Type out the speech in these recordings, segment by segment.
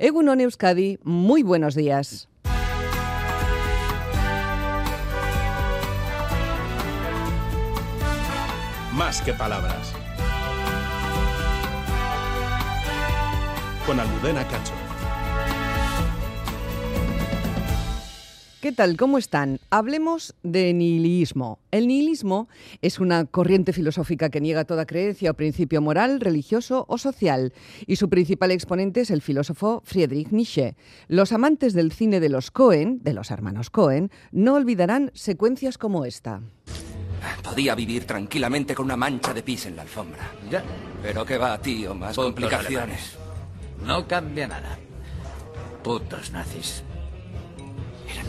Egunon Euskadi, muy buenos días. Más que palabras. Con Almudena Cacho. ¿Qué tal? ¿Cómo están? Hablemos de nihilismo. El nihilismo es una corriente filosófica que niega toda creencia o principio moral, religioso o social, y su principal exponente es el filósofo Friedrich Nietzsche. Los amantes del cine de los Cohen, de los hermanos Cohen, no olvidarán secuencias como esta. Podía vivir tranquilamente con una mancha de pis en la alfombra. Ya. Pero qué va, tío, más Putos complicaciones. alemanes. No cambia nada. Putos nazis.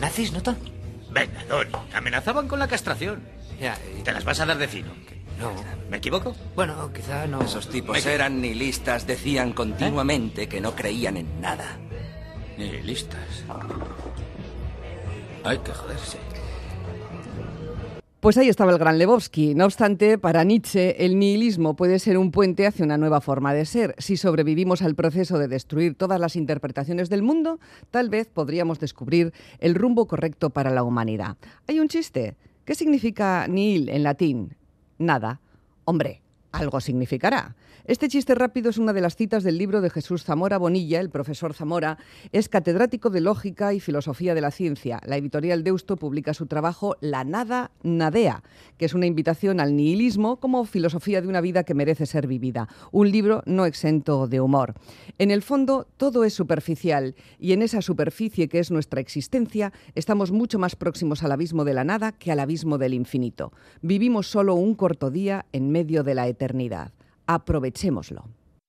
¿Eran nazis, no, Tom? Venga, Donny. Amenazaban con la castración. Ya, y- ¿Te las vas a dar de fino? no. ¿Me equivoco? Bueno, quizá no. Esos tipos Me- eran nihilistas, decían continuamente que no creían en nada. Ni listas. Hay que joderse. Pues ahí estaba el gran Lebowski. No obstante, para Nietzsche, el nihilismo puede ser un puente hacia una nueva forma de ser. Si sobrevivimos al proceso de destruir todas las interpretaciones del mundo, tal vez podríamos descubrir el rumbo correcto para la humanidad. Hay un chiste. ¿Qué significa nihil en latín? Nada. Hombre, algo significará. Este chiste rápido es una de las citas del libro de Jesús Zamora Bonilla, el profesor Zamora, es catedrático de Lógica y Filosofía de la Ciencia. La editorial Deusto publica su trabajo La Nada Nadea, que es una invitación al nihilismo como filosofía de una vida que merece ser vivida. Un libro no exento de humor. En el fondo, todo es superficial y en esa superficie que es nuestra existencia, estamos mucho más próximos al abismo de la nada que al abismo del infinito. Vivimos solo un corto día en medio de la eternidad. Aprovechémoslo.